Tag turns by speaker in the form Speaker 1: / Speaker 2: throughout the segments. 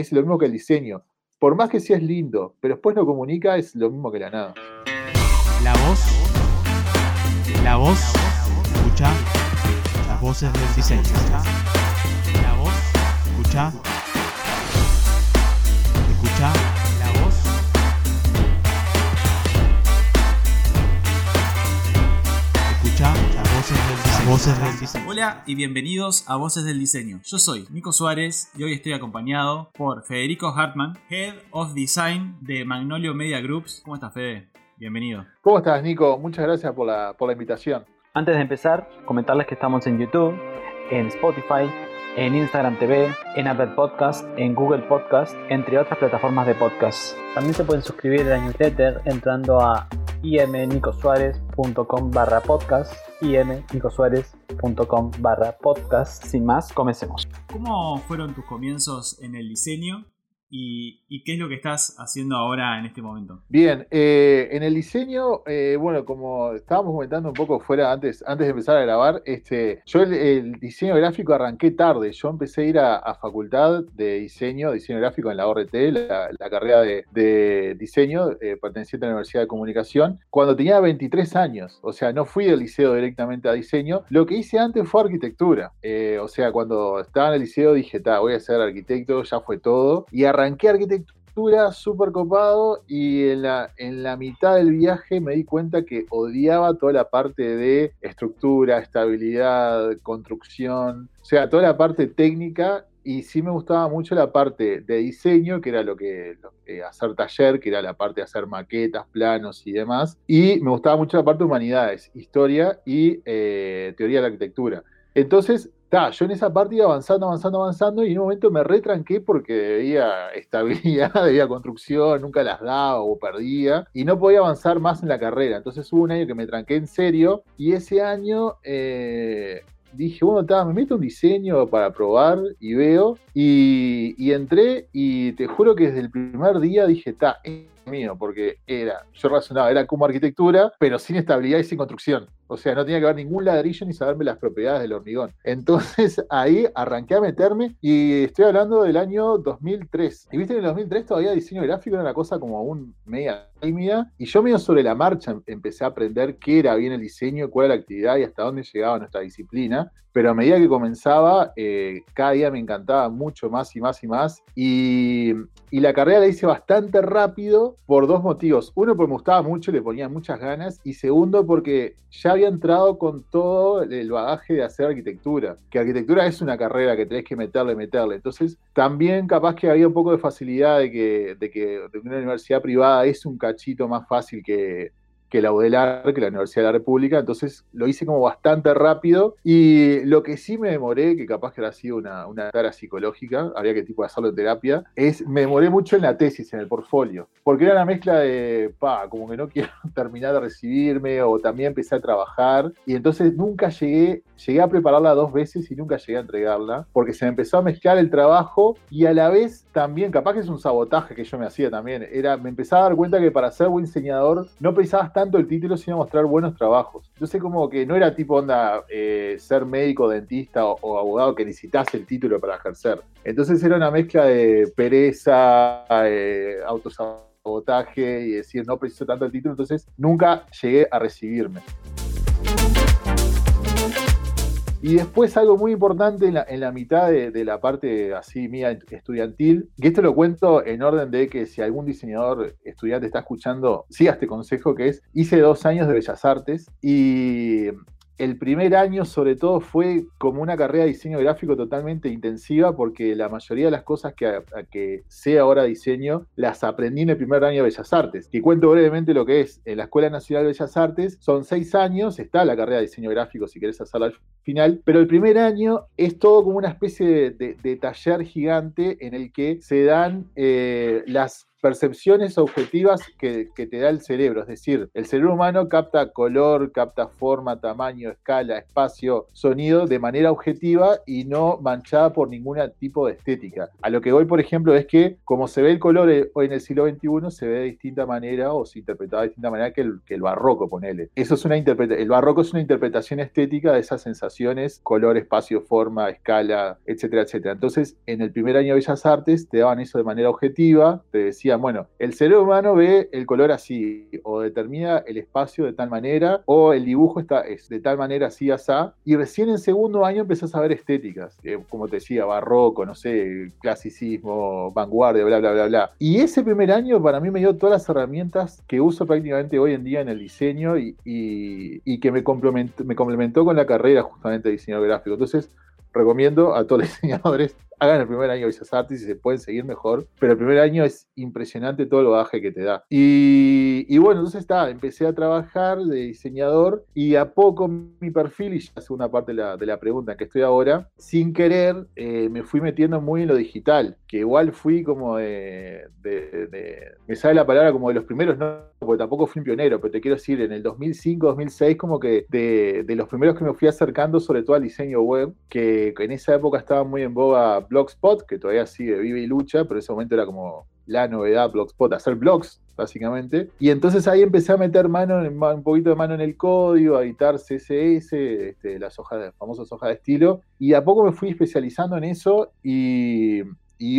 Speaker 1: es lo mismo que el diseño. Por más que seas lindo, pero después no comunica, es lo mismo que la nada.
Speaker 2: La voz. La voz. Escucha las voces del diseño. La voz. Escucha. Voces del diseño.
Speaker 3: Hola y bienvenidos a Voces del Diseño. Yo soy Nico Suárez y hoy estoy acompañado por Federico Hartman, Head of Design de Magnolio Media Groups. ¿Cómo estás, Fede? Bienvenido.
Speaker 1: ¿Cómo estás, Nico? Muchas gracias por la, por la invitación.
Speaker 4: Antes de empezar, comentarles que estamos en YouTube, en Spotify, en Instagram TV, en Apple Podcast, en Google Podcast, entre otras plataformas de podcast. También se pueden suscribir a la newsletter entrando a imnicosuárez.com barra podcast imnicosuárez.com barra podcast. Sin más, comencemos.
Speaker 3: ¿Cómo fueron tus comienzos en el diseño y, qué es lo que estás haciendo ahora en este momento?
Speaker 1: Bien, eh, en el diseño, eh, bueno, como estábamos comentando un poco fuera antes, antes de empezar a grabar, este, yo el, diseño gráfico arranqué tarde. Yo empecé a ir a, a facultad de diseño, diseño gráfico en la ORT, la, carrera de, diseño eh, perteneciente a la Universidad de Comunicación, cuando tenía 23 años. O sea, no fui del liceo directamente a diseño. Lo que hice antes fue arquitectura. O sea, cuando estaba en el liceo dije, ta, voy a ser arquitecto, ya fue todo. Y arranqué arquitectura súper copado y en la, en la mitad del viaje me di cuenta que odiaba toda la parte de estructura, estabilidad, construcción, o sea, toda la parte técnica y sí me gustaba mucho la parte de diseño, que era lo que, que hacer taller, que era la parte de hacer maquetas, planos y demás, y me gustaba mucho la parte de humanidades, historia y eh, teoría de la arquitectura. Entonces, ta, yo en esa parte iba avanzando, avanzando, avanzando y en un momento me retranqué porque debía estabilidad, debía construcción, nunca las daba o perdía y no podía avanzar más en la carrera. Entonces hubo un año que me tranqué en serio y ese año eh, dije, bueno, ta, me meto un diseño para probar y veo y, entré y te juro que desde el primer día dije, ta, mío, porque era, yo razonaba, era como arquitectura, pero sin estabilidad y sin construcción. O sea, no tenía que ver ningún ladrillo ni saberme las propiedades del hormigón. Entonces ahí arranqué a meterme y estoy hablando del año 2003. Y viste, en el 2003 todavía diseño gráfico era una cosa como un media tímida. Y yo medio sobre la marcha empecé a aprender qué era bien el diseño, cuál era la actividad y hasta dónde llegaba nuestra disciplina. Pero a medida que comenzaba, eh, cada día me encantaba mucho más y más y más. Y, y la carrera la hice bastante rápido por dos motivos. Uno, porque me gustaba mucho, le ponía muchas ganas. Y segundo, porque ya había entrado con todo el bagaje de hacer arquitectura. Que arquitectura es una carrera que tenés que meterle, meterle. Entonces, también capaz que había un poco de facilidad de que, de que de una universidad privada es un cachito más fácil que, que la UDELAR, que la Universidad de la República, entonces lo hice como bastante rápido y lo que sí me demoré, que capaz que era sido una, una tara psicológica, habría que tipo hacerlo en terapia, es me demoré mucho en la tesis, en el portfolio, porque era una mezcla de, pa, como que no quiero terminar de recibirme o también empecé a trabajar y entonces nunca llegué, llegué a prepararla dos veces y nunca llegué a entregarla, porque se me empezó a mezclar el trabajo y a la vez también, capaz que es un sabotaje que yo me hacía también, era, me empezaba a dar cuenta que para ser buen diseñador no pensabas tanto el título, sino mostrar buenos trabajos. Entonces, como que no era tipo onda eh, ser médico, dentista o, o, abogado que necesitas el título para ejercer. Entonces, era una mezcla de pereza, eh, autosabotaje y decir no preciso tanto el título. Entonces, nunca llegué a recibirme. Y después algo muy importante en la, mitad de, de, la parte así mía estudiantil, que esto lo cuento en orden de que si algún diseñador estudiante está escuchando, siga este consejo que es, hice dos años de Bellas Artes y el primer año sobre todo fue como una carrera de diseño gráfico totalmente intensiva porque la mayoría de las cosas que, sé ahora diseño las aprendí en el primer año de Bellas Artes. Y cuento brevemente lo que es. En la Escuela Nacional de Bellas Artes son seis años, está la carrera de diseño gráfico si querés hacerla al final, pero el primer año es todo como una especie de taller gigante en el que se dan eh, las percepciones objetivas que, que, te da el cerebro. Es decir, el cerebro humano capta color, capta forma, tamaño, escala, espacio, sonido de manera objetiva y no manchada por ningún tipo de estética. A lo que voy, por ejemplo, es que como se ve el color hoy en el siglo XXI, se ve de distinta manera o se interpreta de distinta manera que el, que el barroco, ponele. Eso es una el barroco es una interpretación estética de esas sensaciones, color, espacio, forma, escala, etcétera, etcétera. Entonces, en el primer año de Bellas Artes te daban eso de manera objetiva, te decían, bueno, el cerebro humano ve el color así, o determina el espacio de tal manera, o el dibujo está, es de tal manera así, asá, y recién en segundo año empezás a ver estéticas, como te decía, barroco, no sé, clasicismo, vanguardia, bla, bla, bla, bla. Y ese primer año para mí me dio todas las herramientas que uso prácticamente hoy en día en el diseño y, y, que me me complementó con la carrera justamente de diseño gráfico. Entonces, recomiendo a todos los diseñadores hagan el primer año de Bellas Artes y se pueden seguir mejor, pero el primer año es impresionante todo el bagaje que te da. Y, bueno, entonces está, empecé a trabajar de diseñador y a poco mi perfil, y ya es una parte de la, de la pregunta que estoy ahora, sin querer eh, me fui metiendo muy en lo digital, que igual fui como de, me sale la palabra como de los primeros, no, porque tampoco fui un pionero, pero te quiero decir, en el 2005, 2006, como que de, de los primeros que me fui acercando sobre todo al diseño web, que en esa época estaba muy en boga Blogspot, que todavía sigue vive y lucha, pero en ese momento era como la novedad Blogspot, hacer blogs, básicamente. Y entonces ahí empecé a meter mano, un poquito de mano en el código, a editar CSS, este, las hojas, de, famosas hojas de estilo, y a poco me fui especializando en eso y,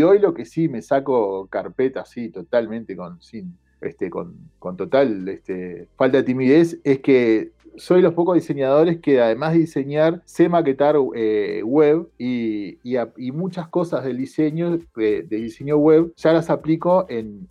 Speaker 1: hoy lo que sí me saco carpeta así totalmente con, sin, este, con, con total este, falta de timidez es que soy los pocos diseñadores que además de diseñar, sé maquetar eh, web y, muchas cosas del diseño, de, diseño web, ya las aplico en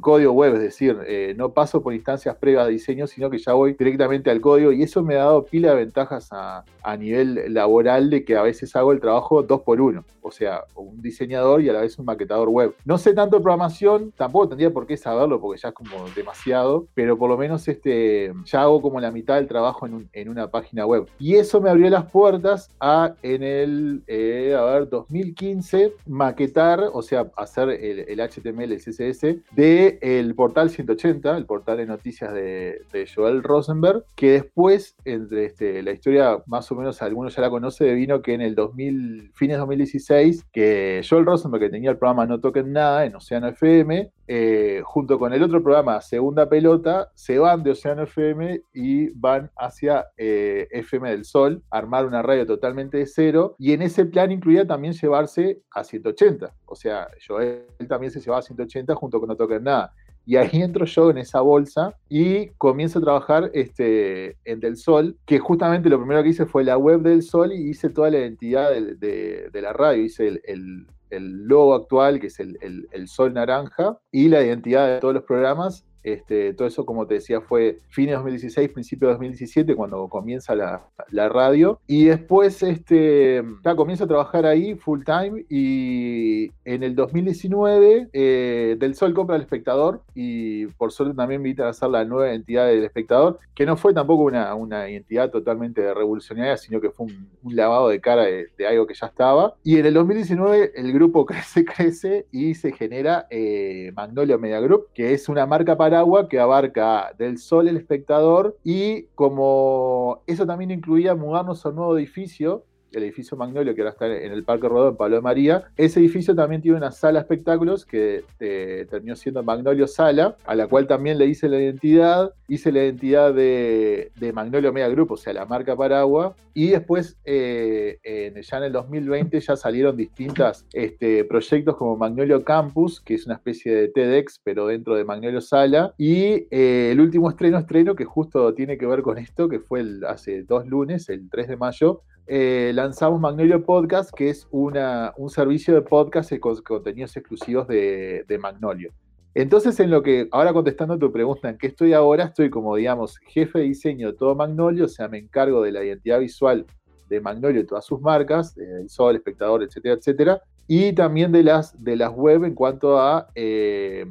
Speaker 1: código web, es decir, eh, no paso por instancias previas de diseño, sino que ya voy directamente al código y eso me ha dado pila de ventajas a, nivel laboral de que a veces hago el trabajo dos por uno, o sea, un diseñador y a la vez un maquetador web. No sé tanto programación, tampoco tendría por qué saberlo porque ya es como demasiado, pero por lo menos este, ya hago como la mitad del trabajo en, una página web. Y eso me abrió las puertas a en el, eh, a ver, 2015, maquetar, o sea, hacer el, el HTML, el CSS de el portal 180, el portal de noticias de, Joel Rosenberg, que después, entre este, la historia más o menos algunos ya la conoce, vino que en el 2000, fines de 2016, que Joel Rosenberg, que tenía el programa No Toquen Nada en Océano FM, eh, junto con el otro programa Segunda Pelota, se van de Océano FM y van hacia eh, FM del Sol, armar una radio totalmente de cero, y en ese plan incluía también llevarse a 180, o sea, Joel también se llevaba a 180 junto con No Toquen Nada. Y ahí entro yo en esa bolsa y comienzo a trabajar este, en Del Sol, que justamente lo primero que hice fue la web del Sol y hice toda la identidad de, la radio. Hice el, logo actual, que es el, el, sol naranja, y la identidad de todos los programas. Este, todo eso, como te decía, fue fines de 2016, principio de 2017, cuando comienza la, radio. Y después este, ya comienzo a trabajar ahí full time y en el 2019 eh, Del Sol compra al espectador y por suerte también me invitan a hacer la nueva identidad del espectador, que no fue tampoco una, una identidad totalmente revolucionaria, sino que fue un, lavado de cara de, algo que ya estaba. Y en el 2019 el grupo crece, crece y se genera eh, Magnolia Media Group, que es una marca para agua que abarca del sol el espectador y como eso también incluía mudarnos a un nuevo edificio, el edificio Magnolio, que ahora está en el Parque Rodó, en Pablo de María. Ese edificio también tiene una sala de espectáculos que eh, terminó siendo Magnolio Sala, a la cual también le hice la identidad. Hice la identidad de, Magnolio Media Group, o sea, la marca Paragua. Y después, eh, ya en el 2020, ya salieron distintos este, proyectos como Magnolio Campus, que es una especie de TEDx, pero dentro de Magnolio Sala. Y eh, el último estreno, estreno, que justo tiene que ver con esto, que fue hace dos lunes, el 3 de mayo, eh, lanzamos Magnolio Podcast, que es un servicio de podcast con contenidos exclusivos de, Magnolio. Entonces, en lo que, ahora contestando tu pregunta, ¿en qué estoy ahora? Estoy como, digamos, jefe de diseño de todo Magnolio, o sea, me encargo de la identidad visual de Magnolio y todas sus marcas, el Sol, Espectador, etcétera, etcétera, y también de las, de las web en cuanto a eh,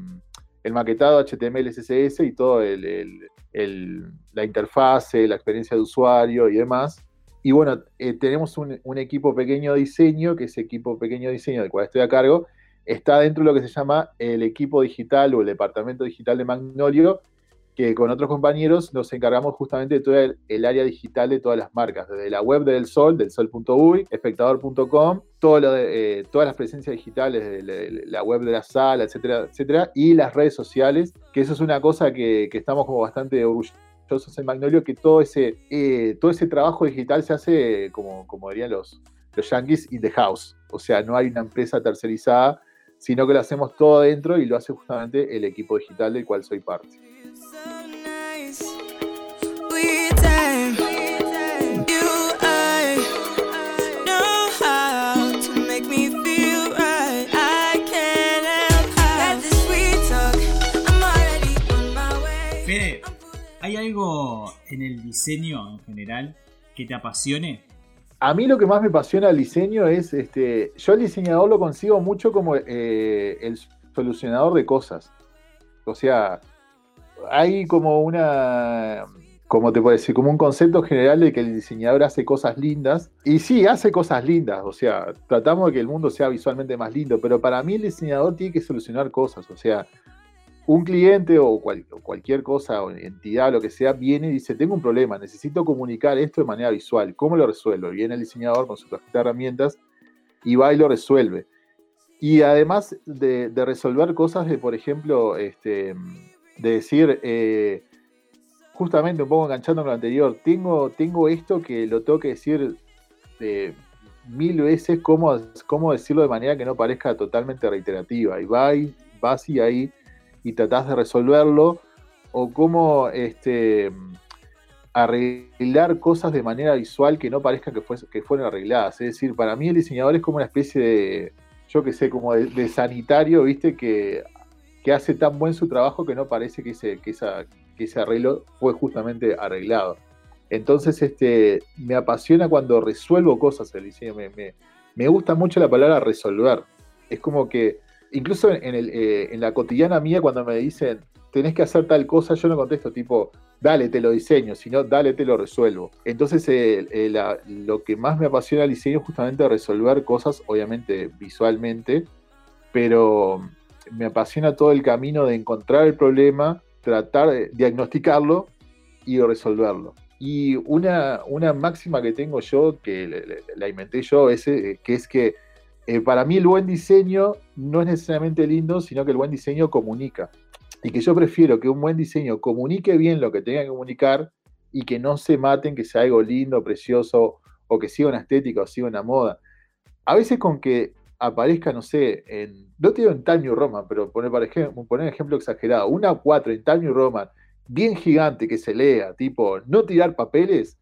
Speaker 1: el maquetado HTML, CSS y todo la interfase, la experiencia de usuario y demás. Y bueno, eh, tenemos un, equipo pequeño de diseño, que es equipo pequeño de diseño del cual estoy a cargo, está dentro de lo que se llama el equipo digital o el departamento digital de Magnolio, que con otros compañeros nos encargamos justamente de todo el, área digital de todas las marcas, desde la web del Sol, del sol.uy, espectador.com, eh, todas las presencias digitales de la, web de la sala, etcétera, etcétera, y las redes sociales, que eso es una cosa que, estamos como bastante orgullosos en Magnolio, que todo ese, eh, todo ese trabajo digital se hace, como, como dirían los, los yankees, in the house. O sea, no hay una empresa tercerizada, sino que lo hacemos todo adentro y lo hace justamente el equipo digital del cual soy parte.
Speaker 3: ¿Hay algo en el diseño en general que te apasione?
Speaker 1: A mí lo que más me apasiona el diseño es, este, yo el diseñador lo consigo mucho como eh, el solucionador de cosas. O sea, hay como una, como te puedo decir, como un concepto general de que el diseñador hace cosas lindas. Y sí, hace cosas lindas. O sea, tratamos de que el mundo sea visualmente más lindo. Pero para mí el diseñador tiene que solucionar cosas. O sea, un cliente o, cualquier cosa o entidad, lo que sea, viene y dice, tengo un problema, necesito comunicar esto de manera visual, ¿cómo lo resuelvo? Viene el diseñador con su cajita de herramientas y va y lo resuelve. Y además de, resolver cosas de, por ejemplo, este, de decir, eh, justamente un poco enganchando con lo anterior, tengo, tengo esto que lo tengo que decir eh, mil veces, cómo, cómo decirlo de manera que no parezca totalmente reiterativa. Y va y vas y ahí y tratás de resolverlo, o cómo este, arreglar cosas de manera visual que no parezcan que, que fueron arregladas. Es decir, para mí el diseñador es como una especie de, yo qué sé, como de, sanitario, ¿viste? Que, que, hace tan buen su trabajo que no parece que ese, que esa, que ese arreglo fue justamente arreglado. Entonces, este, me apasiona cuando resuelvo cosas el diseño. Me, me, me gusta mucho la palabra resolver. Es como que incluso eh, en, la cotidiana mía, cuando me dicen, tenés que hacer tal cosa, yo no contesto tipo, dale, te lo diseño, sino dale, te lo resuelvo. Entonces, lo que más me apasiona el diseño es justamente resolver cosas, obviamente visualmente, pero me apasiona todo el camino de encontrar el problema, tratar de diagnosticarlo y resolverlo. Y una, una máxima que tengo yo, que la inventé yo, es, eh, que es que eh, para mí el buen diseño no es necesariamente lindo, sino que el buen diseño comunica. Y que yo prefiero que un buen diseño comunique bien lo que tenga que comunicar y que no se maten, que sea algo lindo, precioso, o que siga una estética o siga una moda. A veces con que aparezca, no sé, en, no te digo en Time New Roman, pero poner, por ejemplo, poner ejemplo exagerado, una 4 en Time New Roman, bien gigante que se lea, tipo, no tirar papeles,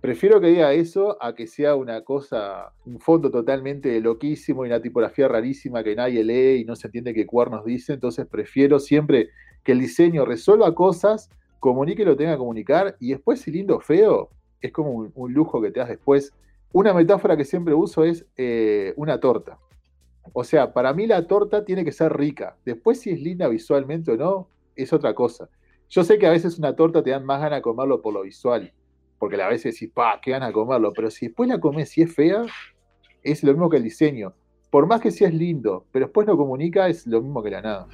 Speaker 1: Prefiero que diga eso a que sea una cosa, un fondo totalmente loquísimo y una tipografía rarísima que nadie lee y no se entiende qué cuernos dice. Entonces prefiero siempre que el diseño resuelva cosas, comunique lo tenga que comunicar y después si lindo o feo, es como un, lujo que te das después. Una metáfora que siempre uso es eh, una torta. O sea, para mí la torta tiene que ser rica. Después si es linda visualmente o no, es otra cosa. Yo sé que a veces una torta te dan más ganas de comerlo por lo visual porque a veces decís, pa, qué ganas de comerlo, pero si después la comes si es fea, es lo mismo que el diseño. Por más que seas lindo, pero después lo comunica, es lo mismo que la nada.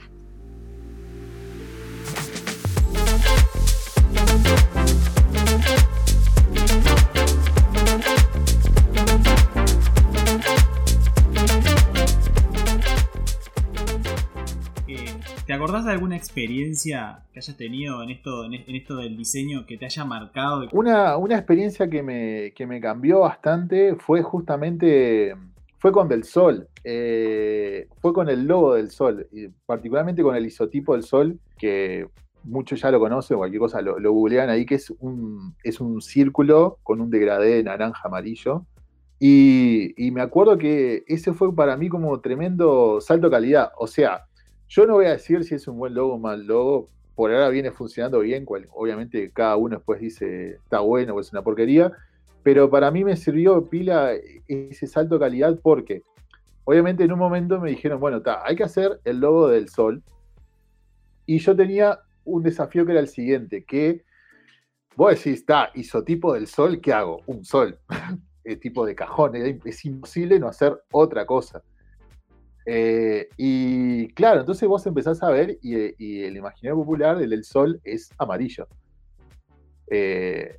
Speaker 3: Acordás de alguna experiencia que hayas tenido en esto, en esto del diseño que te haya marcado?
Speaker 1: Una, una experiencia que me, me cambió bastante fue justamente fue con Del Sol, eh, fue con el logo del Sol, y particularmente con el isotipo del Sol, que muchos ya lo conocen, cualquier cosa lo, googlean ahí, que es un, es un círculo con un degradé naranja amarillo. Y, y, me acuerdo que ese fue para mí como tremendo salto de calidad. O sea, yo no voy a decir si es un buen logo o mal logo. Por ahora viene funcionando bien. obviamente cada uno después dice está bueno o es una porquería. Pero para mí me sirvió pila ese salto de calidad porque obviamente en un momento me dijeron, bueno, hay que hacer el logo del sol. Y yo tenía un desafío que era el siguiente, que vos decís, está, isotipo del sol, ¿qué hago? Un sol, el tipo de cajón, es imposible no hacer otra cosa. Eh, y claro, entonces vos empezás a ver y, y el imaginario popular, el del sol, es amarillo. Eh,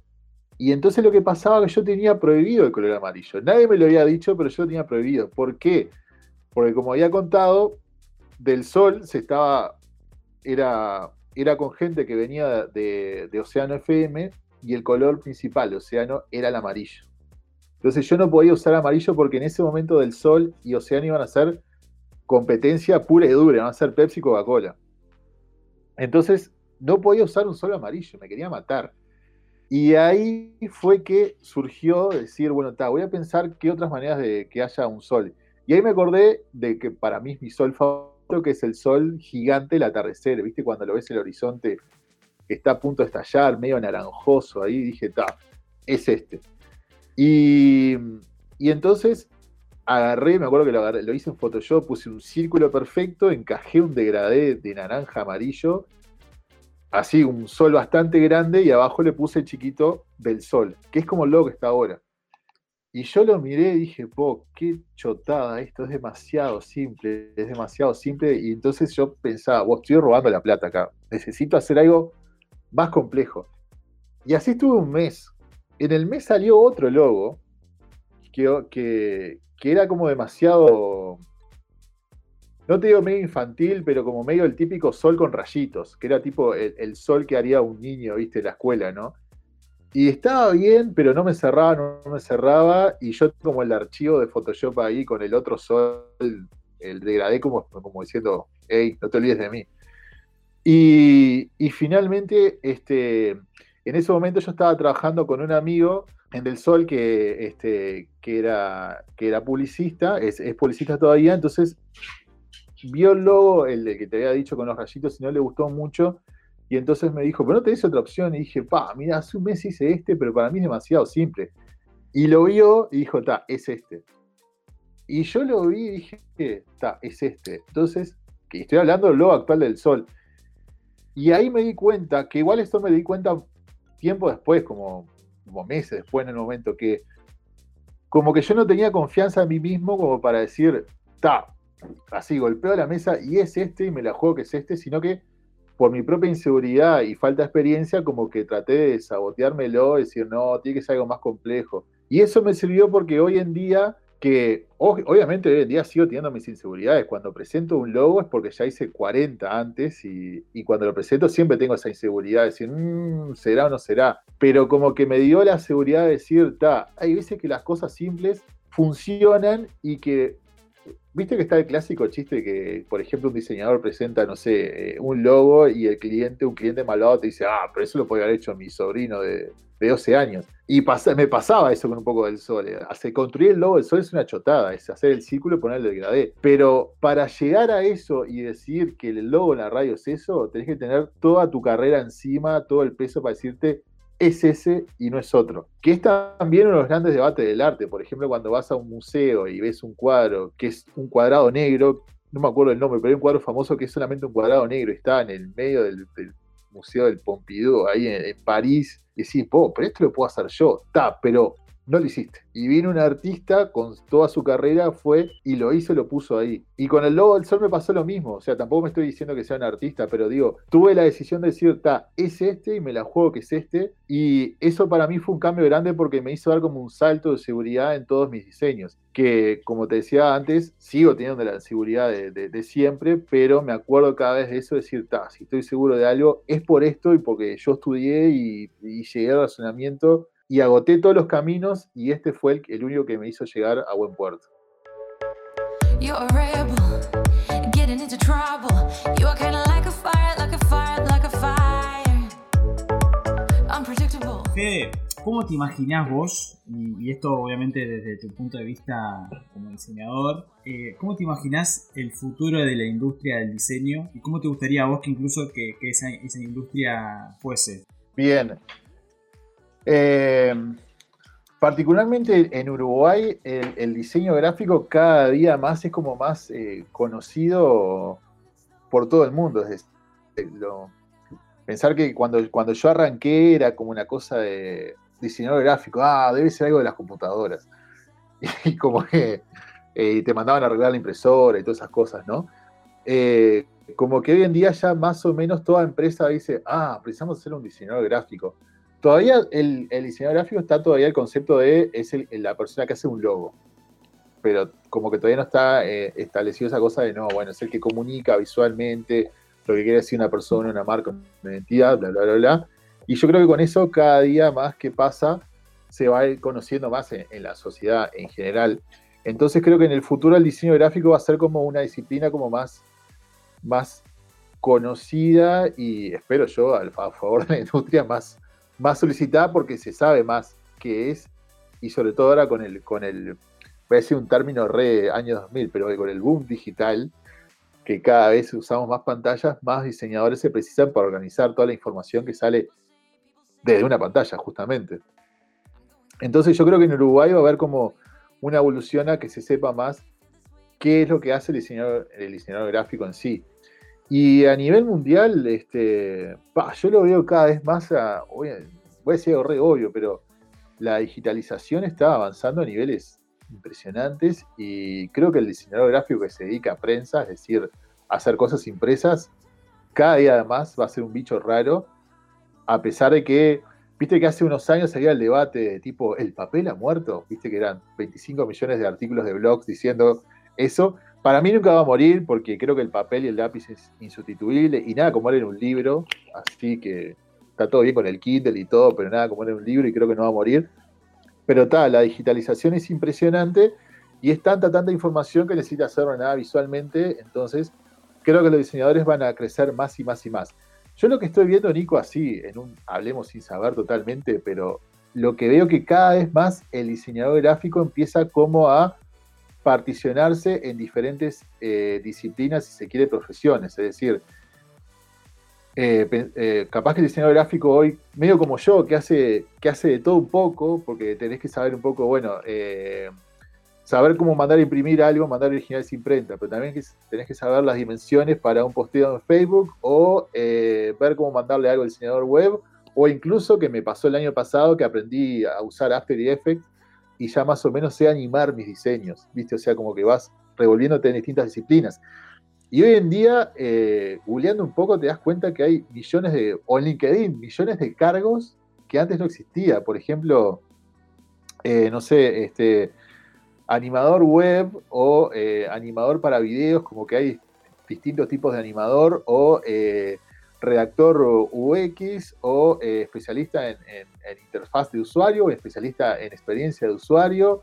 Speaker 1: y entonces lo que pasaba es que yo tenía prohibido el color amarillo. Nadie me lo había dicho, pero yo tenía prohibido. ¿Por qué? Porque como había contado, del sol se estaba. Era, era con gente que venía de, de Océano FM y el color principal de Océano era el amarillo. Entonces yo no podía usar amarillo porque en ese momento del sol y Océano iban a ser competencia pura y dura, iban a ser Pepsi y Coca-Cola. Entonces no podía usar un sol amarillo, me quería matar. Y ahí fue que surgió decir, bueno, ta, voy a pensar qué otras maneras de que haya un sol. Y ahí me acordé de que para mí es mi sol favorito, que es el sol gigante el atardecer, ¿viste? Cuando lo ves el horizonte que está a punto de estallar, medio naranjoso, ahí dije, ta, es este. Y, y entonces agarré, me acuerdo que lo, hice en Photoshop, puse un círculo perfecto, encajé un degradé de naranja amarillo así un sol bastante grande y abajo le puse el chiquito del sol, que es como el logo que está ahora. Y yo lo miré y dije, po, qué chotada, esto es demasiado simple, es demasiado simple. Y entonces yo pensaba, vos estoy robando la plata acá, necesito hacer algo más complejo. Y así estuve un mes. En el mes salió otro logo que, que era como demasiado no te digo medio infantil, pero como medio el típico sol con rayitos, que era tipo el, sol que haría un niño, viste, en la escuela, ¿no? Y estaba bien, pero no me cerraba, no me cerraba, y yo como el archivo de Photoshop ahí con el otro sol, el degradé como, como diciendo, hey, no te olvides de mí. Y, finalmente, este, en ese momento yo estaba trabajando con un amigo en Del Sol que, este, que, era, que era publicista, es, es publicista todavía, entonces vio el logo, el de que te había dicho con los rayitos, y no le gustó mucho. Y entonces me dijo, pero no tenés otra opción. Y dije, pa, mira, hace un mes hice este, pero para mí es demasiado simple. Y lo vio y dijo, ta, es este. Y yo lo vi y dije, ta, es este. Entonces, que estoy hablando del logo actual del Sol. Y ahí me di cuenta, que igual esto me di cuenta tiempo después, como, como meses después en el momento, que como que yo no tenía confianza en mí mismo como para decir, ta, así golpeo la mesa y es este y me la juego que es este, sino que por mi propia inseguridad y falta de experiencia, como que traté de saboteármelo, decir, no, tiene que ser algo más complejo. Y eso me sirvió porque hoy en día, que obviamente hoy en día sigo teniendo mis inseguridades, cuando presento un logo es porque ya hice 40 antes y, cuando lo presento siempre tengo esa inseguridad de decir, mmm, será o no será. Pero como que me dio la seguridad de decir, ta, hay veces que las cosas simples funcionan y que Viste que está el clásico chiste que, por ejemplo, un diseñador presenta, no sé, eh, un logo y el cliente, un cliente malvado te dice, ah, pero eso lo podría haber hecho mi sobrino de, 12 años. Y me pasaba eso con un poco del sol. Eh, hace, construir el logo del sol es una chotada, es hacer el círculo y ponerle el degradé. Pero para llegar a eso y decir que el logo en la radio es eso, tenés que tener toda tu carrera encima, todo el peso para decirte, es ese y no es otro. Que es también uno de los grandes debates del arte. Por ejemplo, cuando vas a un museo y ves un cuadro que es un cuadrado negro, no me acuerdo el nombre, pero hay un cuadro famoso que es solamente un cuadrado negro, está en el medio del, Museo del Pompidou, ahí en, París, y decís, pero esto lo puedo hacer yo. Está, pero no lo hiciste. Y vino un artista con toda su carrera, fue y lo hizo lo puso ahí. Y con el Lobo del Sol me pasó lo mismo. O sea, tampoco me estoy diciendo que sea un artista, pero digo, tuve la decisión de decir, ta, es este y me la juego que es este. Y eso para mí fue un cambio grande porque me hizo dar como un salto de seguridad en todos mis diseños. Que, como te decía antes, sigo teniendo la seguridad de, siempre, pero me acuerdo cada vez de eso, decir, ta, si estoy seguro de algo, es por esto y porque yo estudié y, y llegué al razonamiento y agoté todos los caminos y este fue el, único que me hizo llegar a buen puerto.
Speaker 3: Fede, ¿cómo te imaginás vos, y, esto obviamente desde tu punto de vista como diseñador, eh, ¿cómo te imaginás el futuro de la industria del diseño y cómo te gustaría a vos que incluso que, esa, esa industria fuese?
Speaker 1: Bien, eh, particularmente en Uruguay, el, diseño gráfico cada día más es como más eh, conocido por todo el mundo. Pensar que cuando, cuando yo arranqué era como una cosa de diseñador gráfico, ah, debe ser algo de las computadoras. Y como que eh, te mandaban a arreglar la impresora y todas esas cosas, ¿no? Como que hoy en día ya más o menos toda empresa dice, ah, precisamos hacer un diseñador gráfico. Todavía el, diseñador gráfico está todavía el concepto de es la persona que hace un logo, pero como que todavía no está eh, establecido esa cosa de no, bueno, es el que comunica visualmente lo que quiere decir una persona, una marca, una identidad, bla, bla, bla, bla. Y yo creo que con eso cada día más que pasa se va a ir conociendo más en, en la sociedad en general. Entonces creo que en el futuro el diseño gráfico va a ser como una disciplina como más más conocida y espero yo a favor de la industria más, más solicitada porque se sabe más qué es y sobre todo ahora con el, con el, voy a decir un término re año 2000, pero con el boom digital, que cada vez usamos más pantallas, más diseñadores se precisan para organizar toda la información que sale desde una pantalla, justamente. Entonces yo creo que en Uruguay va a haber como una evolución a que se sepa más qué es lo que hace el diseñador, el diseñador gráfico en sí. Y a nivel mundial, este, yo lo veo cada vez más, voy, a, decir re obvio, pero la digitalización está avanzando a niveles impresionantes y creo que el diseñador gráfico que se dedica a prensa, es decir, a hacer cosas impresas, cada día además va a ser un bicho raro, a pesar de que, viste que hace unos años había el debate de tipo, ¿el papel ha muerto? Viste que eran 25 millones de artículos de blogs diciendo eso, para mí nunca va a morir porque creo que el papel y el lápiz es insustituible y nada como leer un libro, así que está todo bien con el Kindle y todo, pero nada como leer un libro y creo que no va a morir. Pero tal, la digitalización es impresionante y es tanta, tanta información que necesita hacerlo nada visualmente, entonces creo que los diseñadores van a crecer más y más y más. Yo lo que estoy viendo, Nico, así, en un, hablemos sin saber totalmente, pero lo que veo que cada vez más el diseñador gráfico empieza como a particionarse en diferentes eh, disciplinas, si se quiere, profesiones. Es decir, eh, eh, capaz que el diseñador gráfico hoy, medio como yo, que hace, que hace de todo un poco, porque tenés que saber un poco, bueno, saber cómo mandar a imprimir algo, mandar original sin imprenta, pero también tenés que saber las dimensiones para un posteo en Facebook o ver cómo mandarle algo al diseñador web, o incluso que me pasó el año pasado que aprendí a usar After Effects y ya más o menos sé animar mis diseños, ¿viste? O sea, como que vas revolviéndote en distintas disciplinas. Y hoy en día, eh, googleando un poco, te das cuenta que hay millones de, o en LinkedIn, millones de cargos que antes no existía. Por ejemplo, eh, no sé, este, animador web o eh, animador para videos, como que hay distintos tipos de animador, o eh, redactor UX o especialista en, interfaz de usuario especialista en experiencia de usuario.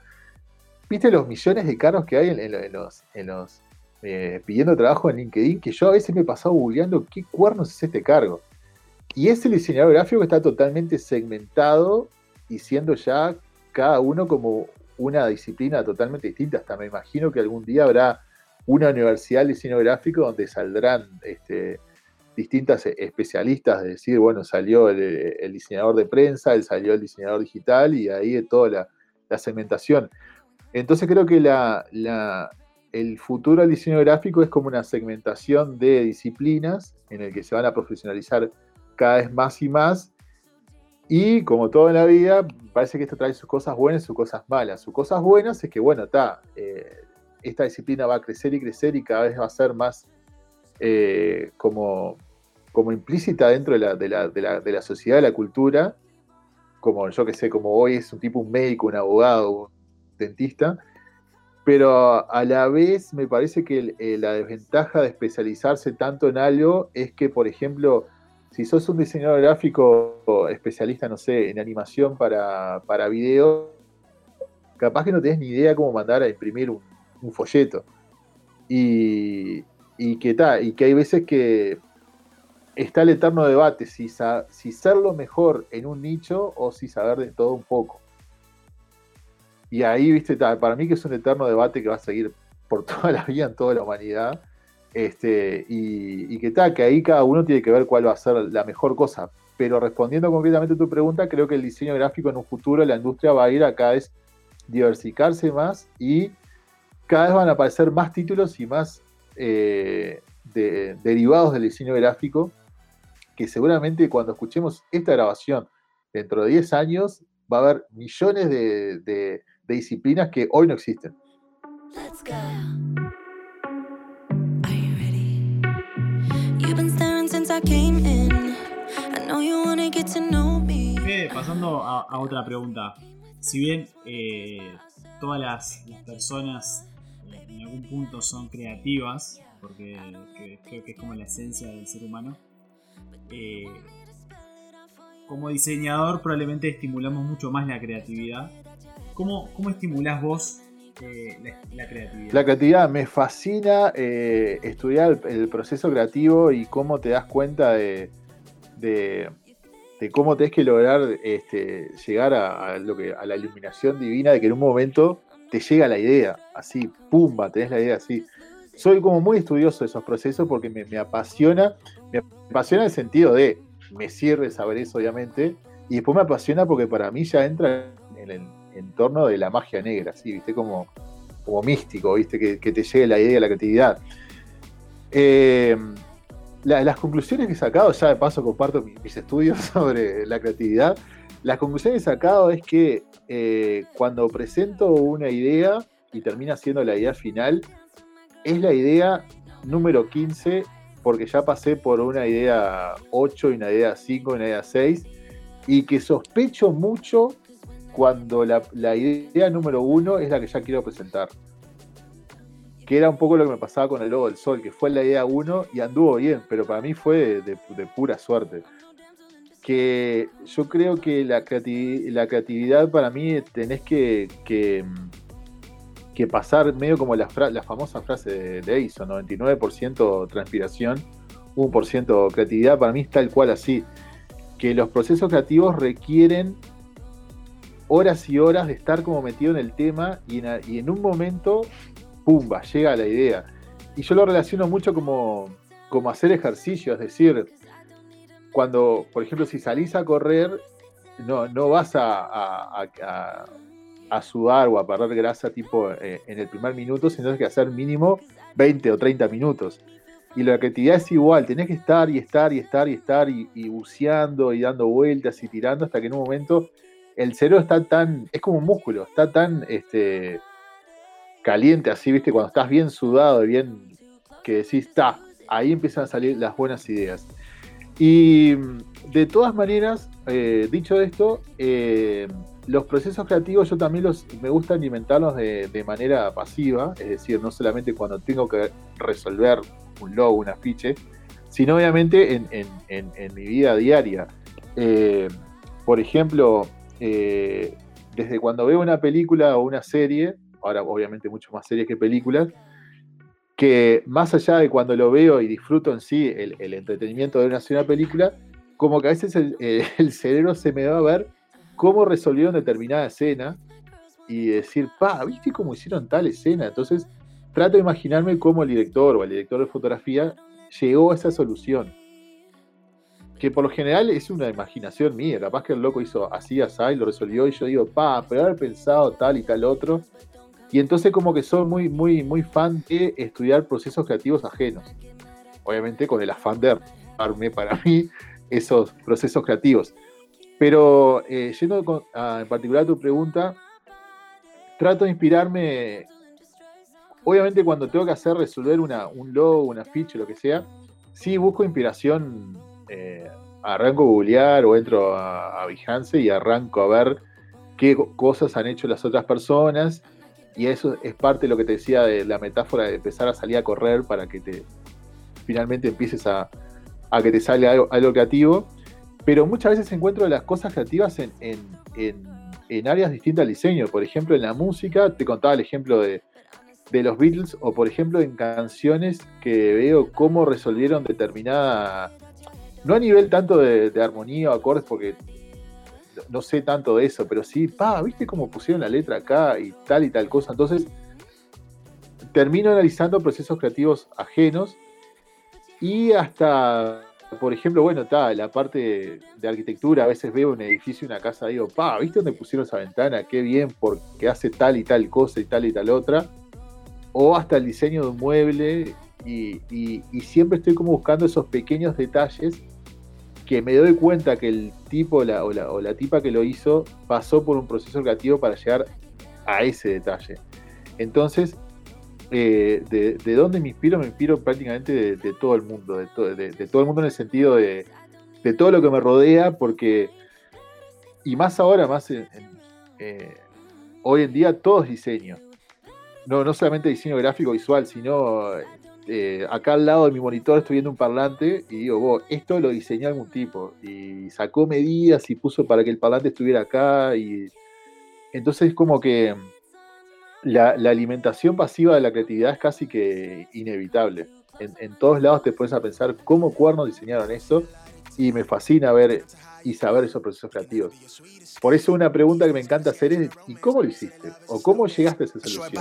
Speaker 1: ¿Viste los millones de cargos que hay en, los, en los eh, pidiendo trabajo en LinkedIn? Que yo a veces me he pasado googleando qué cuernos es este cargo. Y ese diseñador gráfico está totalmente segmentado y siendo ya cada uno como una disciplina totalmente distinta. Hasta me imagino que algún día habrá una universidad de diseño gráfico donde saldrán este, distintas e, especialistas de decir, bueno, salió el, diseñador de prensa, él salió el diseñador digital y ahí toda la, la segmentación. Entonces creo que la, el futuro del diseño gráfico es como una segmentación de disciplinas en el que se van a profesionalizar cada vez más y más. Y como todo en la vida, parece que esto trae sus cosas buenas y sus cosas malas. Sus cosas buenas es que, bueno, está, eh, esta disciplina va a crecer y crecer y cada vez va a ser más eh, como, como implícita dentro de la, de, la, de, la, de la, sociedad, de la cultura, como yo que sé, como hoy es un tipo, un médico, un abogado, un dentista, pero a la vez me parece que eh, la desventaja de especializarse tanto en algo es que, por ejemplo, si sos un diseñador gráfico especialista, no sé, en animación para, para video, capaz que no tenés ni idea cómo mandar a imprimir un, un folleto. Y, y que, y que hay veces que está el eterno debate si, ser lo mejor en un nicho o si saber de todo un poco. Y ahí, viste, para mí que es un eterno debate que va a seguir por toda la vida en toda la humanidad. Este, y, que tal, que ahí cada uno tiene que ver cuál va a ser la mejor cosa. Pero respondiendo concretamente a tu pregunta, creo que el diseño gráfico en un futuro, la industria va a ir a cada vez diversificarse más y cada vez van a aparecer más títulos y más eh, derivados del diseño gráfico, que seguramente cuando escuchemos esta grabación dentro de 10 años va a haber millones de, disciplinas que hoy no existen.
Speaker 5: Let's go. Are you ready? You've been staring since I came in. I know you wanna get to know me.
Speaker 3: Fede, pasando a, a otra pregunta. Si bien eh, todas las, las personas eh, en algún punto son creativas, porque que- creo que es como la esencia del ser humano, eh, como diseñador probablemente estimulamos mucho más la creatividad. ¿Cómo, cómo estimulás vos eh, la, creatividad?
Speaker 1: La creatividad me fascina eh, estudiar el, proceso creativo y cómo te das cuenta de, de, de cómo tenés que lograr este, llegar a, lo que, a la iluminación divina, de que en un momento te llega la idea, así, pumba, tenés la idea así. Soy como muy estudioso de esos procesos porque me apasiona, me apasiona en el sentido de, me sirve saber eso obviamente, y después me apasiona porque para mí ya entra en el entorno de la magia negra, viste, como como místico, ¿viste? Que, te llegue la idea, la creatividad. Eh, la- las conclusiones que he sacado, ya de paso comparto mi- mis estudios sobre la creatividad, las conclusiones que he sacado es que eh, cuando presento una idea y termina siendo la idea final, es la idea número 15 porque ya pasé por una idea 8 y una idea 5 y una idea 6 y que sospecho mucho cuando la, idea número uno es la que ya quiero presentar. Que era un poco lo que me pasaba con el logo del sol, que fue la idea uno y anduvo bien, pero para mí fue de, pura suerte. Que yo creo que la, creati- la creatividad para mí tenés que, que pasar medio como la, famosa frase de, de Edison, 99% transpiración, 1% creatividad, para mí es tal cual así. Que los procesos creativos requieren horas y horas de estar como metido en el tema y en, y en un momento, pumba, llega la idea. Y yo lo relaciono mucho como, como hacer ejercicio, es decir, cuando, por ejemplo, si salís a correr, no, no vas a- a- sudar o a perder grasa tipo eh, en el primer minuto, sino que hacer mínimo 20 o 30 minutos. Y la creatividad es igual, tenés que estar y estar y estar y estar y, y buceando y dando vueltas y tirando hasta que en un momento el cerebro está tan, es como un músculo, está tan este, caliente así, viste, cuando estás bien sudado y bien, que decís, está, ahí empiezan a salir las buenas ideas. Y mm, de todas maneras, eh, dicho esto, eh, los procesos creativos yo también los, me gusta alimentarlos de, manera pasiva, es decir, no solamente cuando tengo que resolver un logo, un afiche, sino obviamente en, en- en- mi vida diaria. Eh, por ejemplo, eh, desde cuando veo una película o una serie, ahora obviamente mucho más series que películas, que más allá de cuando lo veo y disfruto en sí el, entretenimiento de una, una película, como que a veces el, el cerebro se me va a ver cómo resolvieron determinada escena y decir, pa, ¿viste cómo hicieron tal escena? Entonces trato de imaginarme cómo el director o el director de fotografía llegó a esa solución. Que por lo general es una imaginación mía, capaz que el loco hizo así, así, y lo resolvió, y yo digo, pa, pero haber pensado tal y tal otro. Y entonces como que soy muy, muy, muy fan de estudiar procesos creativos ajenos. Obviamente con el afán de armarme para mí esos procesos creativos. Pero eh, yendo con- en particular a tu pregunta, trato de inspirarme, obviamente cuando tengo que hacer resolver una, un logo, una ficha, lo que sea, sí busco inspiración, eh, arranco a googlear o entro a, a Behance y arranco a ver qué co- cosas han hecho las otras personas y eso es parte de lo que te decía de la metáfora de empezar a salir a correr para que te finalmente empieces a, a que te salga algo creativo. Pero muchas veces encuentro las cosas creativas en, en- en- en áreas distintas al diseño. Por ejemplo, en la música, te contaba el ejemplo de, de los Beatles, o por ejemplo en canciones que veo cómo resolvieron determinada, no a nivel tanto de, armonía o acordes, porque no- no sé tanto de eso, pero sí, pa, ¿viste cómo pusieron la letra acá y tal y tal cosa? Entonces, termino analizando procesos creativos ajenos y hasta, por ejemplo, bueno, está la parte de arquitectura, a veces veo un edificio, una casa, digo, pa, ¿viste dónde pusieron esa ventana? Qué bien, porque hace tal y tal cosa y tal y tal otra. O hasta el diseño de un mueble, y, siempre estoy como buscando esos pequeños detalles que me doy cuenta que el tipo o, la, o la tipa que lo hizo pasó por un proceso creativo para llegar a ese detalle. Entonces, eh, de, de, dónde me inspiro, me inspiro prácticamente de, todo el mundo, de, to- de- todo el mundo en el sentido de, todo lo que me rodea, porque, y más ahora, más en- eh, hoy en día, todo es diseño. No, no solamente diseño gráfico visual, sino eh, acá al lado de mi monitor estoy viendo un parlante y digo, "Wow, esto lo diseñó algún tipo y sacó medidas y puso para que el parlante estuviera acá y entonces es como que la, la alimentación pasiva de la creatividad es casi que inevitable. En, en todos lados te pones a pensar cómo cuernos diseñaron eso y me fascina ver y saber esos procesos creativos. Por eso una pregunta que me encanta hacer es ¿y cómo lo hiciste? ¿O cómo llegaste a esa solución?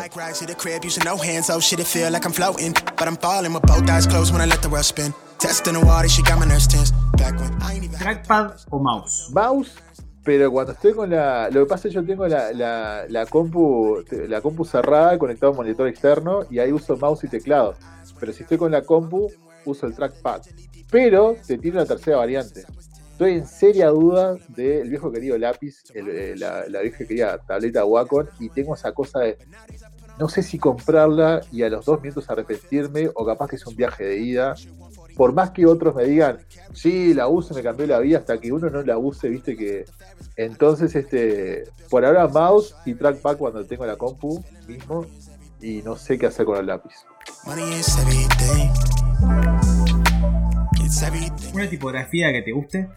Speaker 6: oh.
Speaker 3: ¿Trackpad o mouse?
Speaker 1: mouse, pero cuando estoy con la. Lo que pasa es que yo tengo la, la, la compu, la compu cerrada, conectado a un monitor externo, y ahí uso mouse y teclado. Pero si estoy con la compu, uso el trackpad. Pero te tiene una tercera variante. Estoy en seria duda del viejo querido lápiz, eh, la, la vieja querida tableta Wacom, y tengo esa cosa de. No sé si comprarla y a los dos minutos arrepentirme, o capaz que es un viaje de ida. Por más que otros me digan, sí, la uso, me cambió la vida, hasta que uno no la use, viste que. Entonces, este. Por ahora, mouse y trackpad cuando tengo la compu mismo, y no sé qué hacer con el lápiz.
Speaker 6: Money is everything. It's everything.
Speaker 3: ¿Una tipografía que te guste?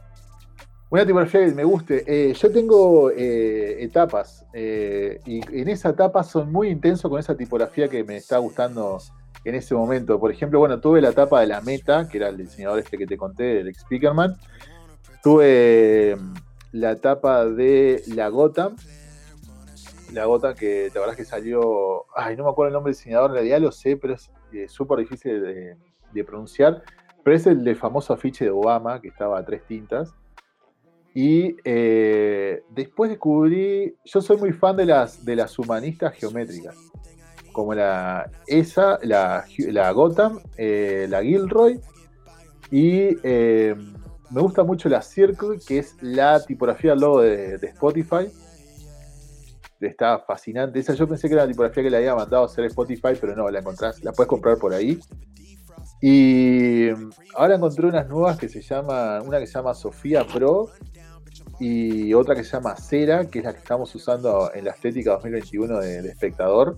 Speaker 1: Una tipografía que me guste. eh, yo tengo eh, etapas eh, y en esa etapa son muy intenso con esa tipografía que me está gustando en ese momento. Por ejemplo, bueno, tuve la etapa de la Meta, que era el diseñador este que te conté, el Speakerman. Tuve eh, la etapa de la Gotham. La Gotham que la verdad es que salió. Ay, no me acuerdo el nombre del diseñador, en realidad lo sé, pero es eh, súper difícil de, pronunciar. Pero es el de famoso afiche de Obama, que estaba a tres tintas. Y eh, después descubrí, yo soy muy fan de las, de las humanistas geométricas, como la esa, la, la Gotham, eh, la Gilroy, y eh, me gusta mucho la Circle, que es la tipografía al logo de, Spotify. Está fascinante. Esa yo pensé que era la tipografía que le había mandado a hacer Spotify, pero no, la encontrás, la puedes comprar por ahí. Y ahora encontré unas nuevas que se llama, una que se llama Sofía Pro y otra que se llama Cera, que es la que estamos usando en la estética 2021 de, de espectador.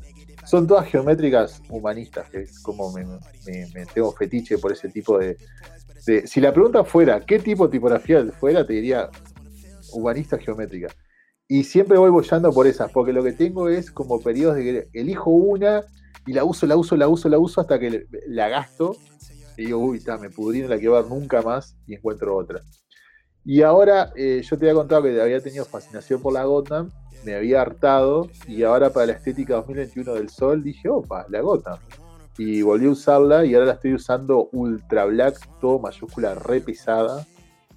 Speaker 1: Son todas geométricas humanistas, que es como me, tengo fetiche por ese tipo de, Si la pregunta fuera, ¿qué tipo de tipografía fuera? Te diría humanista geométrica. Y siempre voy bollando por esas, porque lo que tengo es como periodos de que elijo una y la uso, la uso, la uso, la uso hasta que la gasto. Y digo, uy, está, me pudrí, no la quiero ver nunca más y encuentro otra. Y ahora eh, yo te había contado que había tenido fascinación por la Gotham, me había hartado y ahora para la estética 2021 del sol dije, opa, la Gotham. Y volví a usarla y ahora la estoy usando ultra black, todo mayúscula re pesada,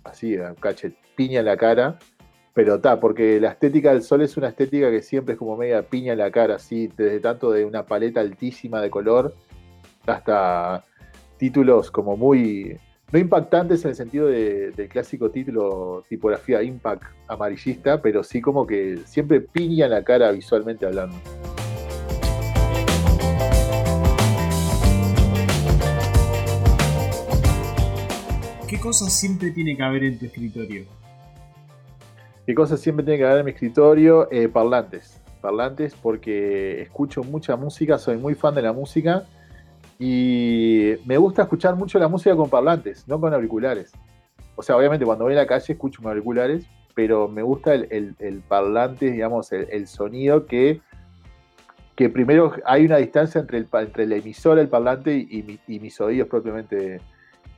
Speaker 1: así, cachet, piña en la cara. Pero está, porque la estética del sol es una estética que siempre es como media piña en la cara, así, desde tanto de una paleta altísima de color hasta títulos como muy, no impactantes en el sentido de- del clásico título tipografía impact amarillista, pero sí como que siempre piña en la cara visualmente hablando.
Speaker 3: ¿Qué cosas siempre tiene que haber en tu escritorio?
Speaker 1: ¿Qué cosas siempre tiene que haber en mi escritorio? Eh, parlantes. Parlantes porque escucho mucha música, soy muy fan de la música y me gusta escuchar mucho la música con parlantes, no con auriculares. O sea, obviamente cuando voy a la calle escucho con auriculares, pero me gusta el, el- el parlante, digamos, el, sonido que, que primero hay una distancia entre, el, entre la emisora, el parlante y, mi- y mis oídos propiamente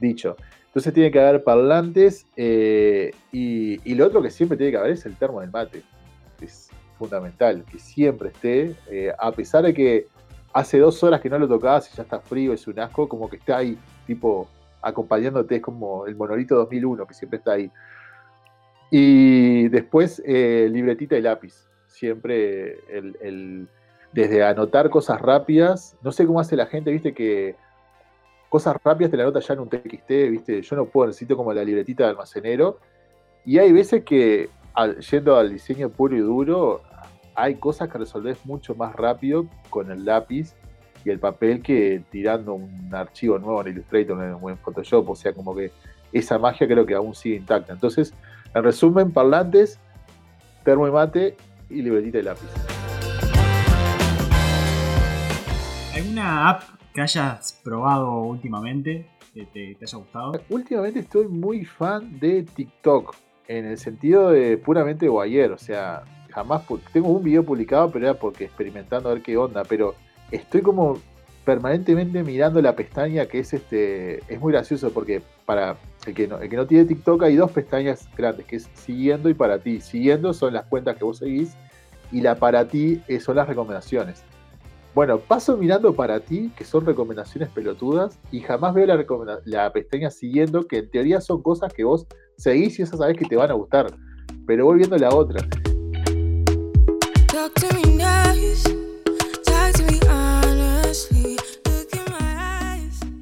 Speaker 1: dicho. Entonces tiene que haber parlantes eh, y, y lo otro que siempre tiene que haber es el termo del mate. Es fundamental, que siempre esté, eh, a pesar de que hace dos horas que no lo tocabas y ya está frío, es un asco, como que está ahí, tipo, acompañándote, es como el monolito 2001 que siempre está ahí. Y después eh, libretita y lápiz, siempre el, desde anotar cosas rápidas, no sé cómo hace la gente, viste que cosas rápidas te la nota ya en un TXT, ¿viste? Yo no puedo, necesito como la libretita de almacenero. Y hay veces que, yendo al diseño puro y duro, hay cosas que resolvés mucho más rápido con el lápiz. y el papel que tirando un archivo nuevo en Illustrator o en Photoshop. O sea, como que esa magia creo que aún sigue intacta. Entonces, en resumen, parlantes, termo y mate y libretita de lápiz.
Speaker 3: ¿Alguna app que hayas probado últimamente que te, te haya gustado?
Speaker 1: Últimamente estoy muy fan de TikTok, en el sentido de puramente guayer, o sea, jamás tengo un video publicado, pero era porque experimentando a ver qué onda, pero estoy como permanentemente mirando la pestaña que es este, es muy gracioso porque para el que no, el que no tiene TikTok hay dos pestañas grandes, que es siguiendo y para ti. Siguiendo son las cuentas que vos seguís y la para ti eh, son las recomendaciones. Bueno, paso mirando para ti, que son recomendaciones pelotudas, y jamás veo la, la pestaña siguiendo, que en teoría son cosas que vos seguís y esas sabés que te van a gustar. Pero voy viendo la otra.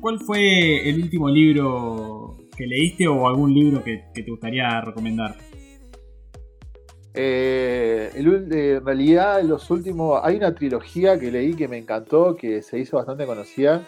Speaker 3: ¿Cuál fue el último libro que leíste o algún libro que, te gustaría recomendar?
Speaker 1: Eh, eh, en realidad, los últimos. Hay una trilogía que leí que me encantó, que se hizo bastante conocida,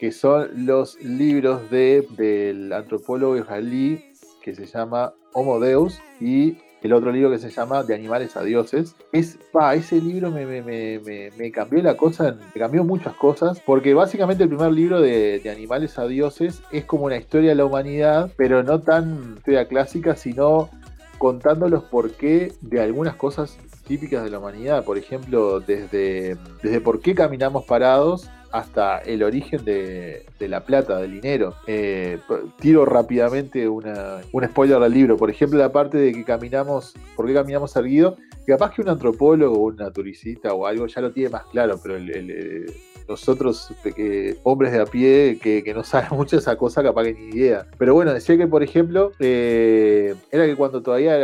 Speaker 1: que son los libros de, del antropólogo israelí que se llama Homo Deus y el otro libro que se llama De animales a dioses. Es, pa, ese libro me, me- me- me- cambió la cosa, me cambió muchas cosas, porque básicamente el primer libro de, de animales a dioses es como una historia de la humanidad, pero no tan historia clásica, sino contando los porqué de algunas cosas típicas de la humanidad. Por ejemplo, desde, desde por qué caminamos parados hasta el origen de, de la plata, del dinero. Eh, tiro rápidamente una, un spoiler del libro. Por ejemplo, la parte de que caminamos, por qué caminamos erguido. Capaz que un antropólogo o un naturicista o algo ya lo tiene más claro, pero el- el- nosotros, eh, que- hombres de a pie, que, no saben mucho esa cosa, capaz que ni idea. Pero bueno, decía que, por ejemplo, eh, era que cuando todavía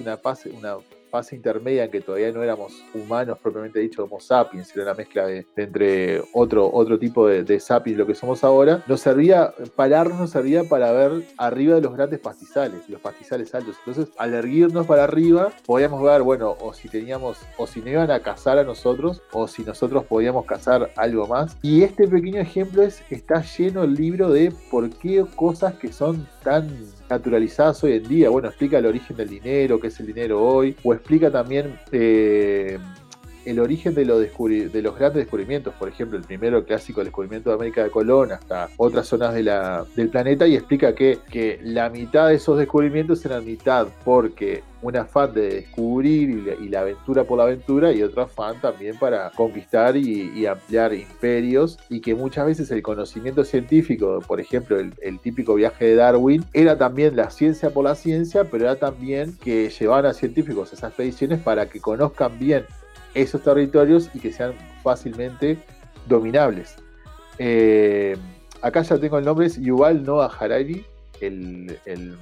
Speaker 1: en una fase, una fase intermedia en que todavía no éramos humanos propiamente dicho, Homo sapiens, era una mezcla de, entre otro, otro tipo de, de sapiens, lo que somos ahora, nos servía, pararnos nos servía para ver arriba de los grandes pastizales, los pastizales altos. Entonces, al erguirnos para arriba, podíamos ver, bueno, o si teníamos, o si nos iban a cazar a nosotros, o si nosotros podíamos cazar algo más. Y este pequeño ejemplo es, está lleno el libro de por qué cosas que son tan naturalizadas hoy en día. Bueno, explica el origen del dinero, qué es el dinero hoy, o explica también eh, el origen de, los grandes descubrimientos. Por ejemplo, el primero clásico, descubrimiento de América de Colón, hasta otras zonas del planeta, y explica que, la mitad de esos descubrimientos eran mitad porque un afán de descubrir y la, aventura por la aventura y otro afán también para conquistar y, ampliar imperios y que muchas veces el conocimiento científico, por ejemplo el, el típico viaje de Darwin, era también la ciencia por la ciencia, pero era también que llevaban a científicos esas expediciones para que conozcan bien esos territorios y que sean fácilmente dominables. Eh, acá ya tengo el nombre, es Yuval Noah Harari, el, el-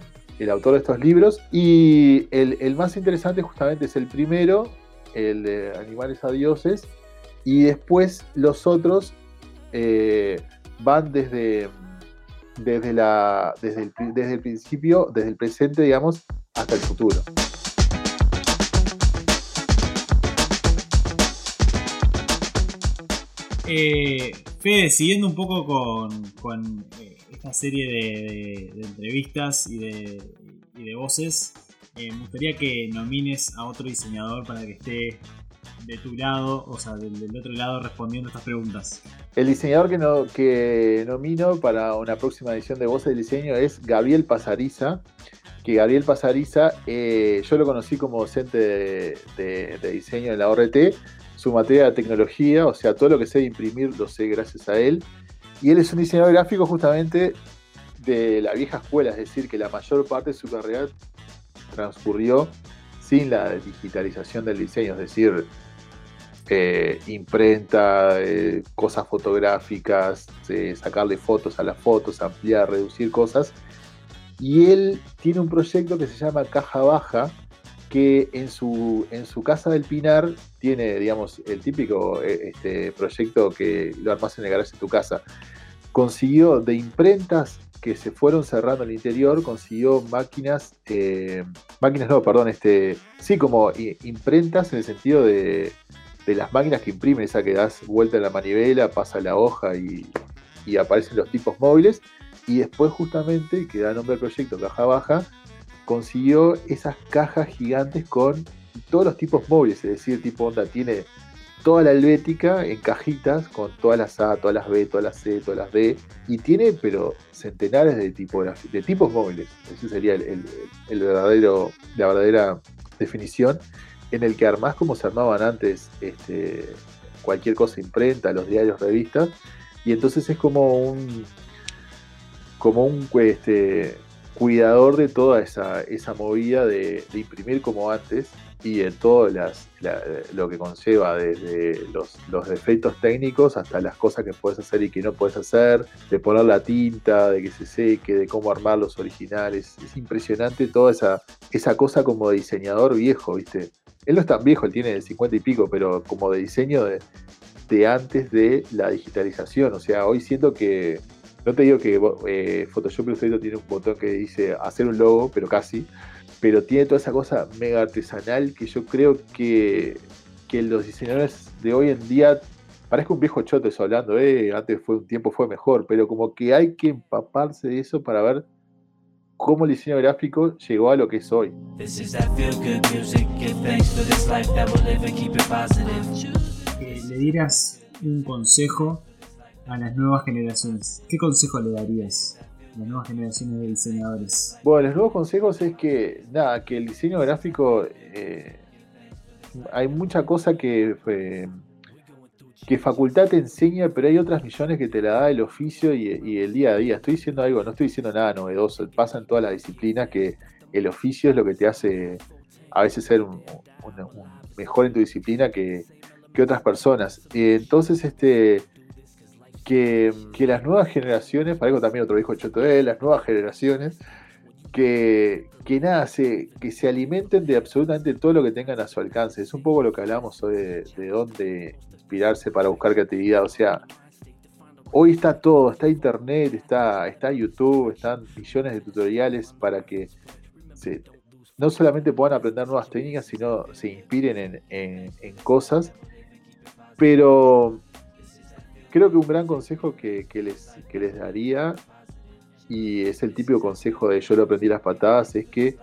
Speaker 1: autor de estos libros. Y el, el más interesante justamente es el primero, el de Animales a Dioses. Y después los otros eh, van desde, desde, la, desde, el, desde el principio, desde el presente, digamos, hasta el futuro.
Speaker 3: Eh, Fede, siguiendo un poco con, eh, esta serie de, de- de entrevistas y de, de voces, eh, me gustaría que nomines a otro diseñador para que esté de tu lado, o sea, del, otro lado respondiendo estas preguntas.
Speaker 1: El diseñador que, no, que nomino para una próxima edición de Voces del Diseño es Gabriel Pasariza. Que Gabriel Pasariza, eh, yo lo conocí como docente de, de- de diseño en la ORT. Su materia de tecnología, o sea, todo lo que sé de imprimir lo sé gracias a él. Y él es un diseñador gráfico justamente de la vieja escuela, es decir, que la mayor parte de su carrera transcurrió sin la digitalización del diseño, es decir, eh, imprenta, eh, cosas fotográficas, eh, sacarle fotos a las fotos, ampliar, reducir cosas. Y él tiene un proyecto que se llama Caja Baja, que en su, en su casa del Pinar tiene, digamos, el típico eh, este, proyecto que lo armas en el garaje de tu casa. Consiguió de imprentas que se fueron cerrando el interior, consiguió máquinas, eh, máquinas no, perdón, este, sí, como imprentas en el sentido de, de las máquinas que imprimen, esa que das vuelta en la manivela, pasa la hoja y, y aparecen los tipos móviles. Y después justamente, que da nombre al proyecto Caja Baja, consiguió esas cajas gigantes con todos los tipos móviles, es decir, tipo onda tiene toda la helvética en cajitas con todas las A, todas las B, todas las C, todas las D, y tiene pero centenares de, de tipos móviles. Ese sería el, verdadero, la verdadera definición, en el que armás como se armaban antes este, cualquier cosa imprenta, los diarios, revistas, y entonces es como un como un este, cuidador de toda esa, esa movida de, imprimir como antes y de todo lo que conlleva desde los, los, defectos técnicos hasta las cosas que puedes hacer y que no puedes hacer, de poner la tinta, de que se seque, de cómo armar los originales. Es impresionante toda esa, esa cosa como diseñador viejo, ¿viste? Él no es tan viejo, él tiene 50 y pico, pero como de diseño de, de antes de la digitalización. O sea, hoy siento que no te digo que eh, Photoshop Illustrator tiene un botón que dice hacer un logo, pero casi. Pero tiene toda esa cosa mega artesanal que yo creo que, que los diseñadores de hoy en día parezco un viejo choto eso hablando, eh, antes fue un tiempo fue mejor, pero como que hay que empaparse de eso para ver cómo el diseño gráfico llegó a lo que es hoy.
Speaker 3: Eh, le dirás un consejo a las nuevas generaciones? ¿Qué consejo le darías a las nuevas generaciones de diseñadores?
Speaker 1: Bueno, los nuevos consejos es que, nada, que el diseño gráfico, eh, hay mucha cosa que, eh, que facultad te enseña, pero hay otras millones que te la da el oficio y, el día a día. Estoy diciendo algo, no estoy diciendo nada novedoso, pasa en todas las disciplinas que el oficio es lo que te hace a veces ser un, mejor en tu disciplina que, que otras personas. Entonces, este que, las nuevas generaciones, para algo también otro dijo Choto de las nuevas generaciones, que, que nada, que se alimenten de absolutamente todo lo que tengan a su alcance. Es un poco lo que hablamos hoy de, dónde inspirarse para buscar creatividad. O sea, hoy está todo, está internet, está, está YouTube, están millones de tutoriales para que no solamente puedan aprender nuevas técnicas, sino se inspiren en, en cosas. Pero creo que un gran consejo que, les, daría, y es el típico consejo de yo lo aprendí las patadas, es que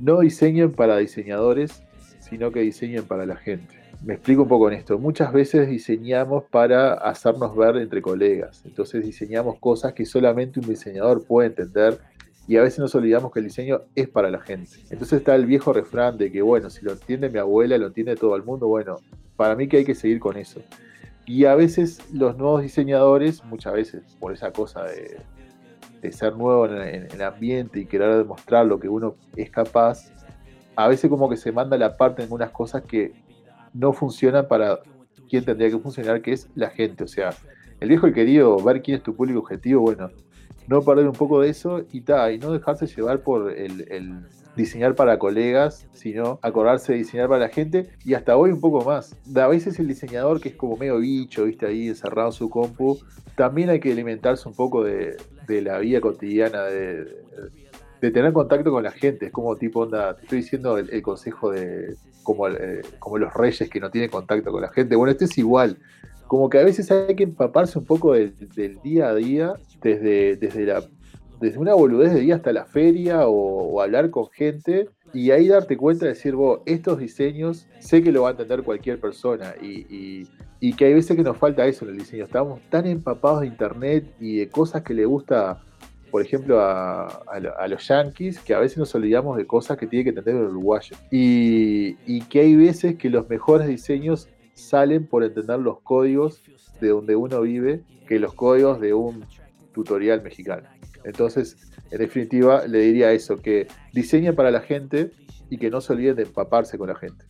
Speaker 1: no diseñen para diseñadores, sino que diseñen para la gente. Me explico un poco en esto. Muchas veces diseñamos para hacernos ver entre colegas. Entonces diseñamos cosas que solamente un diseñador puede entender y a veces nos olvidamos que el diseño es para la gente. Entonces está el viejo refrán de que, bueno, si lo entiende mi abuela, lo entiende todo el mundo. Bueno, para mí que hay que seguir con eso. Y a veces los nuevos diseñadores, muchas veces por esa cosa de, ser nuevo en, el ambiente y querer demostrar lo que uno es capaz, a veces como que se manda la parte en algunas cosas que no funcionan para quien tendría que funcionar, que es la gente. O sea, el viejo y querido, ver quién es tu público objetivo, bueno, no perder un poco de eso y, ta, y no dejarse llevar por el diseñar para colegas, sino acordarse de diseñar para la gente y hasta hoy un poco más. A veces el diseñador que es como medio bicho, viste ahí encerrado en su compu, también hay que alimentarse un poco de, la vida cotidiana, de, tener contacto con la gente. Es como tipo, onda, te estoy diciendo el, consejo de como, eh, como los reyes que no tienen contacto con la gente. Bueno, este es igual. Como que a veces hay que empaparse un poco del, día a día, desde, desde la desde una boludez de día hasta la feria o, hablar con gente y ahí darte cuenta de decir, vos, estos diseños sé que lo va a entender cualquier persona y, que hay veces que nos falta eso en el diseño. Estamos tan empapados de internet y de cosas que le gusta, por ejemplo, a, los yankees, que a veces nos olvidamos de cosas que tiene que entender el uruguayo. Y, y que hay veces que los mejores diseños salen por entender los códigos de donde uno vive que los códigos de un tutorial mexicano. Entonces, en definitiva, le diría eso, que diseñen para la gente y que no se olviden de empaparse con la gente.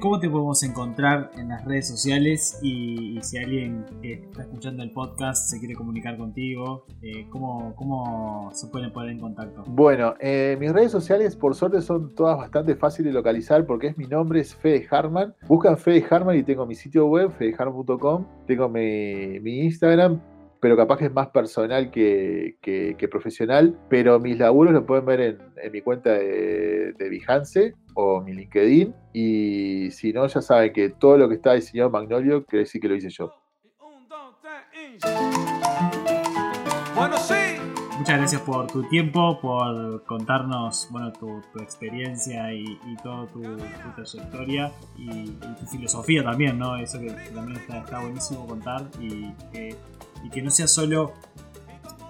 Speaker 3: ¿Cómo te podemos encontrar en las redes sociales? Y, si alguien que está escuchando el podcast se quiere comunicar contigo, eh, ¿cómo, se pueden poner en contacto?
Speaker 1: Bueno, eh, mis redes sociales por suerte son todas bastante fáciles de localizar porque es mi nombre, es Fede Harman. Buscan Fede Harman y tengo mi sitio web, fedeharman.com. Tengo mi Instagram, pero capaz que es más personal que, que- que profesional. Pero mis laburos los pueden ver en, en mi cuenta de, de Behance o mi LinkedIn. Y si no, ya saben que todo lo que está diseñado en Magnolio quiere decir que lo hice yo.
Speaker 7: Bueno, sí.
Speaker 3: Muchas gracias por tu tiempo, por contarnos bueno, tu, tu experiencia y, y toda tu, tu trayectoria y, y tu filosofía también, ¿no? Eso que, que también está, está buenísimo contar y que, y que no sea solo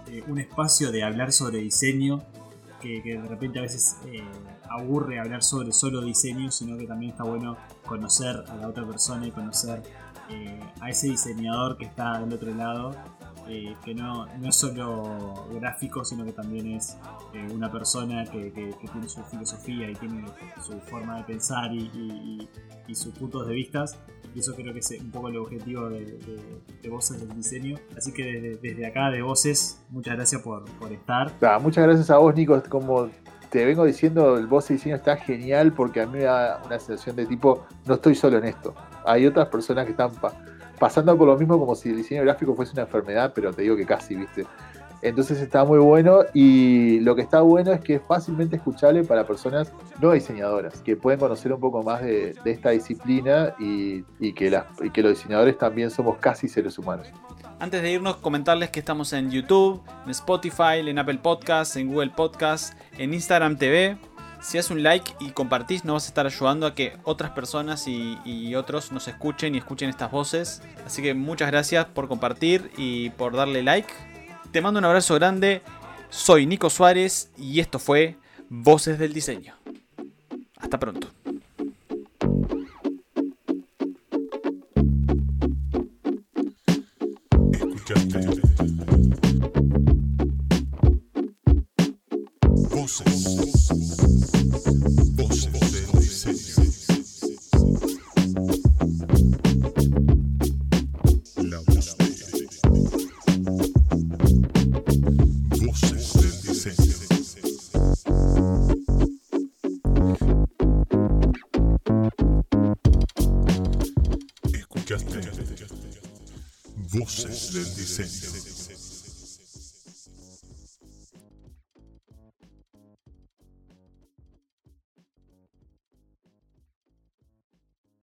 Speaker 3: eh, un espacio de hablar sobre diseño, que, de repente a veces eh, aburre hablar sobre solo diseño, sino que también está bueno conocer a la otra persona y conocer eh, a ese diseñador que está del otro lado que no, no es solo gráfico, sino que también es una persona que, que- tiene su filosofía y tiene su forma de pensar y, y- sus puntos de vista. Y eso creo que es un poco el objetivo de, de- de Voces del Diseño. Así que desde, desde acá de Voces, muchas gracias por, por estar.
Speaker 1: Nada, muchas gracias a vos, Nico. Como te vengo diciendo, el de diseño está genial porque a mí me da una sensación de tipo, no estoy solo en esto. Hay otras personas que están pa- pasando por lo mismo como si el diseño gráfico fuese una enfermedad, pero te digo que casi, ¿viste? Entonces está muy bueno y lo que está bueno es que es fácilmente escuchable para personas no diseñadoras, que pueden conocer un poco más de, esta disciplina y, que los diseñadores también somos casi seres humanos.
Speaker 8: Antes de irnos, comentarles que estamos en YouTube, en Spotify, en Apple Podcasts, en Google Podcasts, en Instagram TV. Si haces un like y compartís, nos vas a estar ayudando a que otras personas y otros nos escuchen y escuchen estas voces. Así que muchas gracias por compartir y por darle like. Te mando un abrazo grande. Soy Nico Suárez y esto fue Voces del Diseño. Hasta pronto.